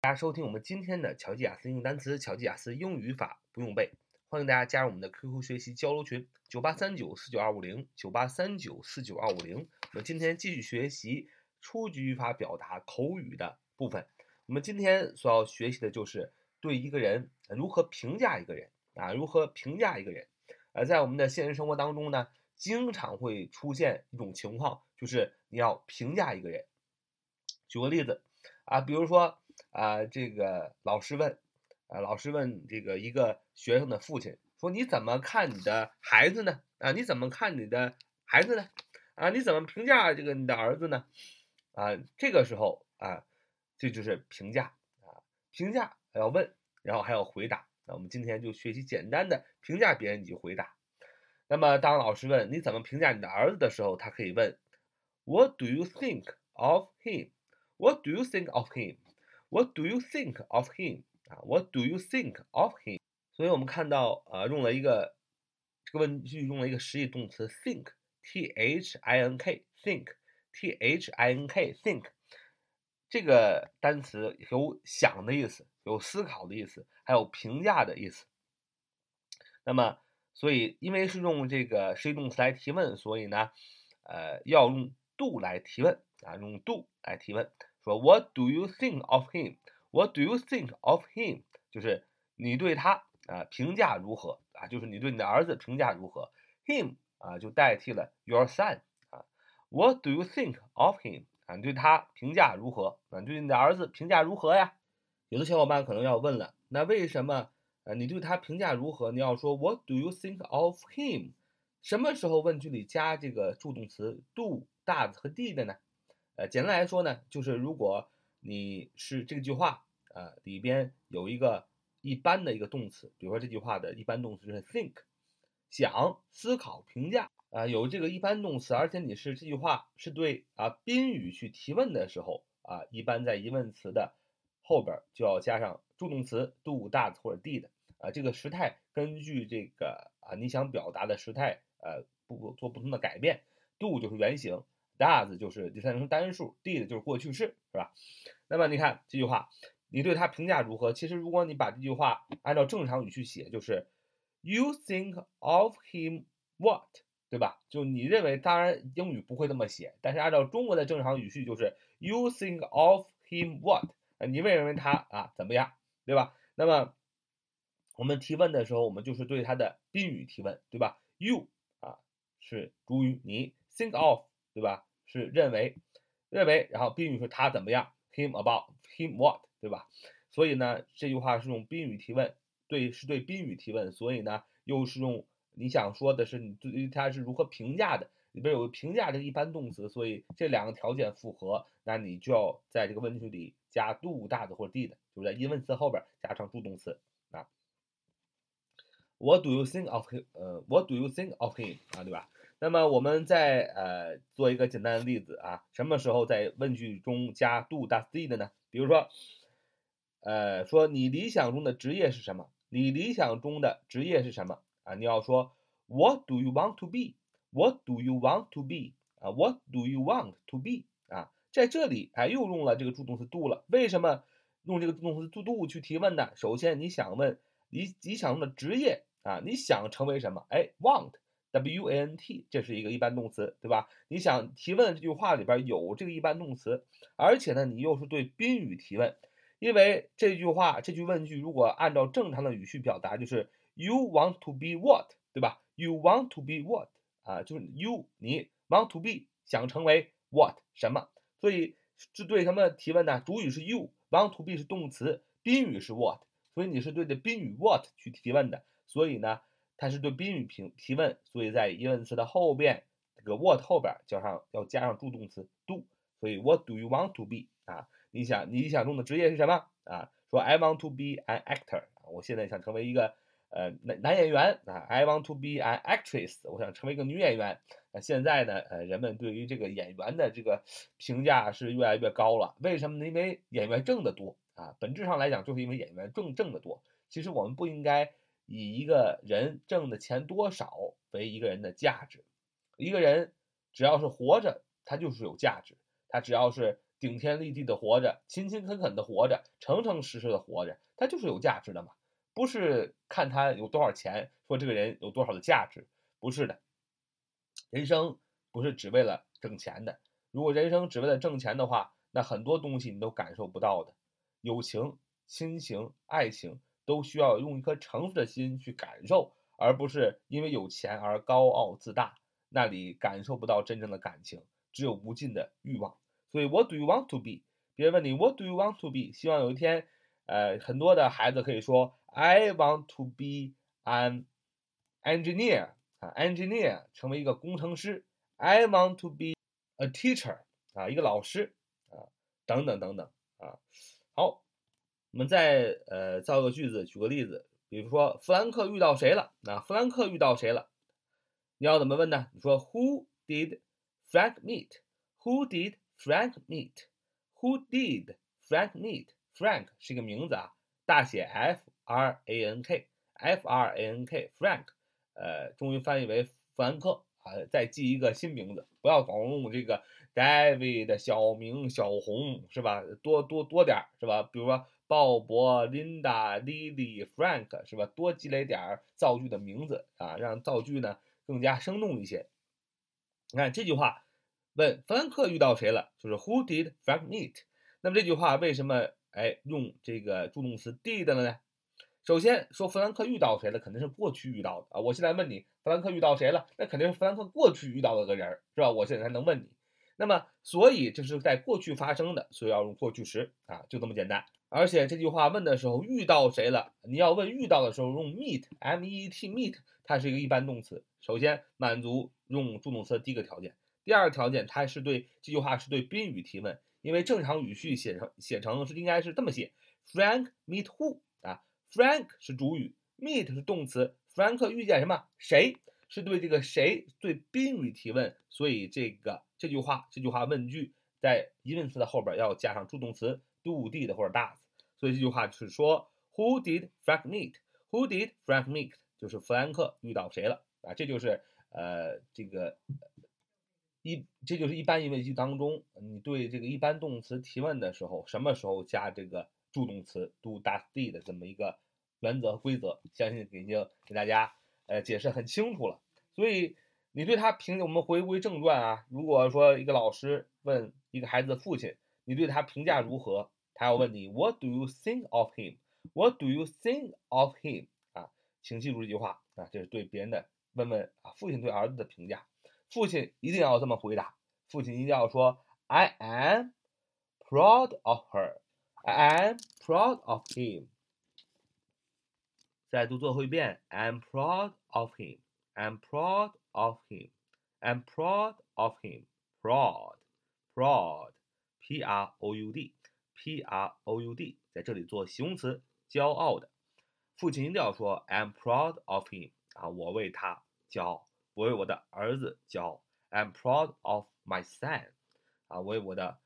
大家收听我们今天的乔吉雅思英语单词、乔吉雅思英语语法不用背，欢迎大家加入我们的 QQ 学习交流群九八三九四九二五零九八三九四九二五零。我们今天继续学习初级语法表达口语的部分。我们今天所要学习的就是对一个人如何评价一个人啊，如何评价一个人。而在我们的现实生活当中呢，经常会出现一种情况，就是你要评价一个人。举个例子啊，比如说啊，这个老师问啊，老师问这个一个学生的父亲说：“你怎么看你的孩子呢？啊，你怎么看你的孩子呢？啊，你怎么评价这个你的儿子呢？啊，这个时候啊，这就是评价啊，评价还要问，然后还要回答。那我们今天就学习简单的评价别人以及回答。那么，当老师问你怎么评价你的儿子的时候，他可以问：“What do you think of him？” What do you think of him? What do you think of him? 啊，What do you think of him? 所以我们看到啊，用了一个这个问句用了一个实义动词 think，t h i n k，think，t h i n k，think，这个单词有想的意思，有思考的意思，还有评价的意思。那么，所以因为是用这个实义动词来提问，所以呢，呃，要用 do 来提问啊，用 do 来提问。说 What do you think of him? What do you think of him? 就是你对他啊评价如何啊？就是你对你的儿子评价如何？Him 啊就代替了 your son 啊。What do you think of him? 啊，你对他评价如何？啊，你对你的儿子评价如何呀？有的小伙伴可能要问了，那为什么啊你对他评价如何？你要说 What do you think of him? 什么时候问句里加这个助动词 do、does 和 did 呢？呃，简单来说呢，就是如果你是这句话，呃，里边有一个一般的一个动词，比如说这句话的一般动词是 think，想、思考、评价，啊，有这个一般动词，而且你是这句话是对啊宾语去提问的时候，啊，一般在疑问词的后边就要加上助动词 do、does 或者 did，啊，这个时态根据这个啊你想表达的时态，呃，不做不同的改变，do 就是原形。Does 就是第三人称单数，did 就是过去式，是吧？那么你看这句话，你对他评价如何？其实如果你把这句话按照正常语序写，就是 You think of him what，对吧？就你认为，当然英语不会这么写，但是按照中国的正常语序就是 You think of him what？你认为他啊怎么样，对吧？那么我们提问的时候，我们就是对他的宾语提问，对吧？You 啊是主语，你 think of，对吧？是认为，认为，然后宾语是他怎么样，him about him what，对吧？所以呢，这句话是用宾语提问，对，是对宾语提问，所以呢，又是用你想说的是你对于他是如何评价的，里边有个评价这个一般动词，所以这两个条件符合，那你就要在这个问句里加 do 大的或者 did，就是在疑问词后边加上助动词啊。What do you think of him？呃，What do you think of him？啊，对吧？那么我们再呃做一个简单的例子啊，什么时候在问句中加 do does did 呢？比如说，呃，说你理想中的职业是什么？你理想中的职业是什么啊？你要说 What do you want to be？What do you want to be？啊，What do you want to be？啊，在这里哎又用了这个助动词 do 了。为什么用这个助动词 do do 去提问呢？首先你想问你理想中的职业啊，你想成为什么？哎，want。Want 这是一个一般动词，对吧？你想提问这句话里边有这个一般动词，而且呢，你又是对宾语提问，因为这句话这句问句如果按照正常的语序表达，就是 you want to be what，对吧？you want to be what 啊，就是 you 你 want to be 想成为 what 什么，所以是对什么提问呢？主语是 you，want to be 是动词，宾语是 what，所以你是对着宾语 what 去提问的，所以呢。它是对宾语评提问，所以在疑问词的后边，这个 what 后边加上要加上助动词 do，所以 What do you want to be 啊？你想你理想中的职业是什么啊？说 I want to be an actor，我现在想成为一个呃男男演员啊。I want to be an actress，我想成为一个女演员。那现在呢，呃，人们对于这个演员的这个评价是越来越高了。为什么呢？因为演员挣得多啊。本质上来讲，就是因为演员挣挣得多。其实我们不应该。以一个人挣的钱多少为一个人的价值，一个人只要是活着，他就是有价值。他只要是顶天立地的活着，勤勤恳恳的活着，诚诚实实的活着，他就是有价值的嘛。不是看他有多少钱，说这个人有多少的价值，不是的。人生不是只为了挣钱的。如果人生只为了挣钱的话，那很多东西你都感受不到的。友情、亲情、爱情都需要用一颗诚实的心去感受，而不是因为有钱而高傲自大，那里感受不到真正的感情，只有无尽的欲望。所以，What do you want to be？别人问你 What do you want to be？希望有一天，呃，很多的孩子可以说。I want to be an engineer 啊，engineer 成为一个工程师。I want to be a teacher 啊，一个老师啊，等等等等啊。好，我们再呃造个句子，举个例子，比如说弗兰克遇到谁了？那弗兰克遇到谁了？你要怎么问呢？你说 Who did Frank meet？Who did Frank meet？Who did Frank meet？Frank 是一个名字啊，大写 F。R A N K，F R A N K，Frank，呃，终于翻译为弗兰克啊，再记一个新名字，不要光用这个 David、小明、小红，是吧？多多多点儿，是吧？比如说鲍勃、Linda、Lily、Frank，是吧？多积累点儿造句的名字啊，让造句呢更加生动一些。你看这句话，问弗兰克遇到谁了？就是 Who did Frank meet？那么这句话为什么哎用这个助动词 did 了呢？首先说弗兰克遇到谁了，肯定是过去遇到的啊。我现在问你，弗兰克遇到谁了？那肯定是弗兰克过去遇到了个人，是吧？我现在才能问你。那么，所以这是在过去发生的，所以要用过去时啊，就这么简单。而且这句话问的时候遇到谁了？你要问遇到的时候用 meet，m-e-e-t，meet，它是一个一般动词。首先满足用助动词的第一个条件，第二个条件它是对这句话是对宾语提问，因为正常语序写成写成是应该是这么写：Frank meet who 啊？Frank 是主语，meet 是动词。，Frank 遇见什么？谁？是对这个谁对宾语提问，所以这个这句话这句话问句在疑问词的后边要加上助动词 do、did 或者 does。所以这句话是说，Who did Frank meet？Who did Frank meet？就是弗兰克遇到谁了啊？这就是呃这个一这就是一般疑问句当中，你对这个一般动词提问的时候，什么时候加这个？助动词 do does did 的这么一个原则和规则，相信已经给大家呃解释很清楚了。所以你对他评，我们回归正传啊。如果说一个老师问一个孩子的父亲，你对他评价如何？他要问你 What do you think of him？What do you think of him？啊，请记住这句话啊，这是对别人的问问啊，父亲对儿子的评价，父亲一定要这么回答，父亲一定要说 I am proud of her。I'm proud of him。再读最后一遍，I'm proud of him. I'm proud of him. I'm proud of him. Proud, proud, P R O U D, P R O U D，在这里做形容词，骄傲的。父亲一定要说 I'm proud of him 啊，我为他骄傲，我为我的儿子骄傲。I'm proud of my son 啊，我为我的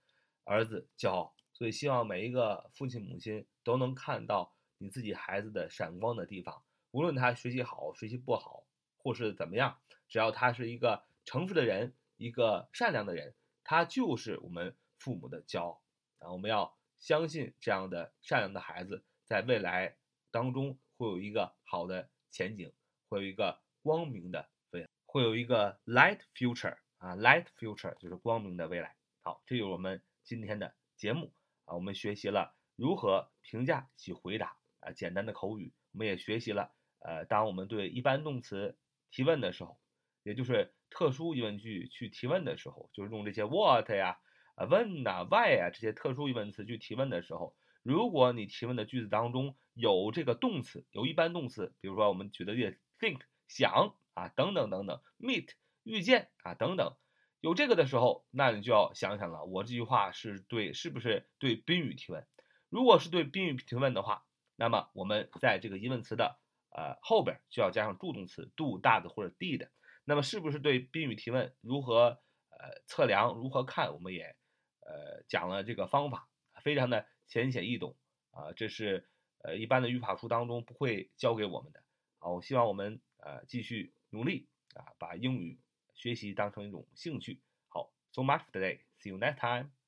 儿子骄傲。所以，希望每一个父亲母亲都能看到你自己孩子的闪光的地方。无论他学习好、学习不好，或是怎么样，只要他是一个诚实的人、一个善良的人，他就是我们父母的骄傲啊！我们要相信这样的善良的孩子，在未来当中会有一个好的前景，会有一个光明的未来，会有一个 light future 啊！light future 就是光明的未来。好，这就是我们今天的节目。啊，我们学习了如何评价及回答啊，简单的口语。我们也学习了，呃，当我们对一般动词提问的时候，也就是特殊疑问句去提问的时候，就是用这些 what 呀、when 呐、why 啊这些特殊疑问词去提问的时候，如果你提问的句子当中有这个动词，有一般动词，比如说我们举的例子 think 想啊等等等等，meet 遇见啊等等。有这个的时候，那你就要想想了，我这句话是对，是不是对宾语提问？如果是对宾语提问的话，那么我们在这个疑问词的呃后边就要加上助动词 do、does 或者 did。那么是不是对宾语提问？如何呃测量？如何看？我们也呃讲了这个方法，非常的浅显易懂啊。这是呃一般的语法书当中不会教给我们的。好，我希望我们呃继续努力啊，把英语。学习当成一种兴趣。好，so much today. See you next time.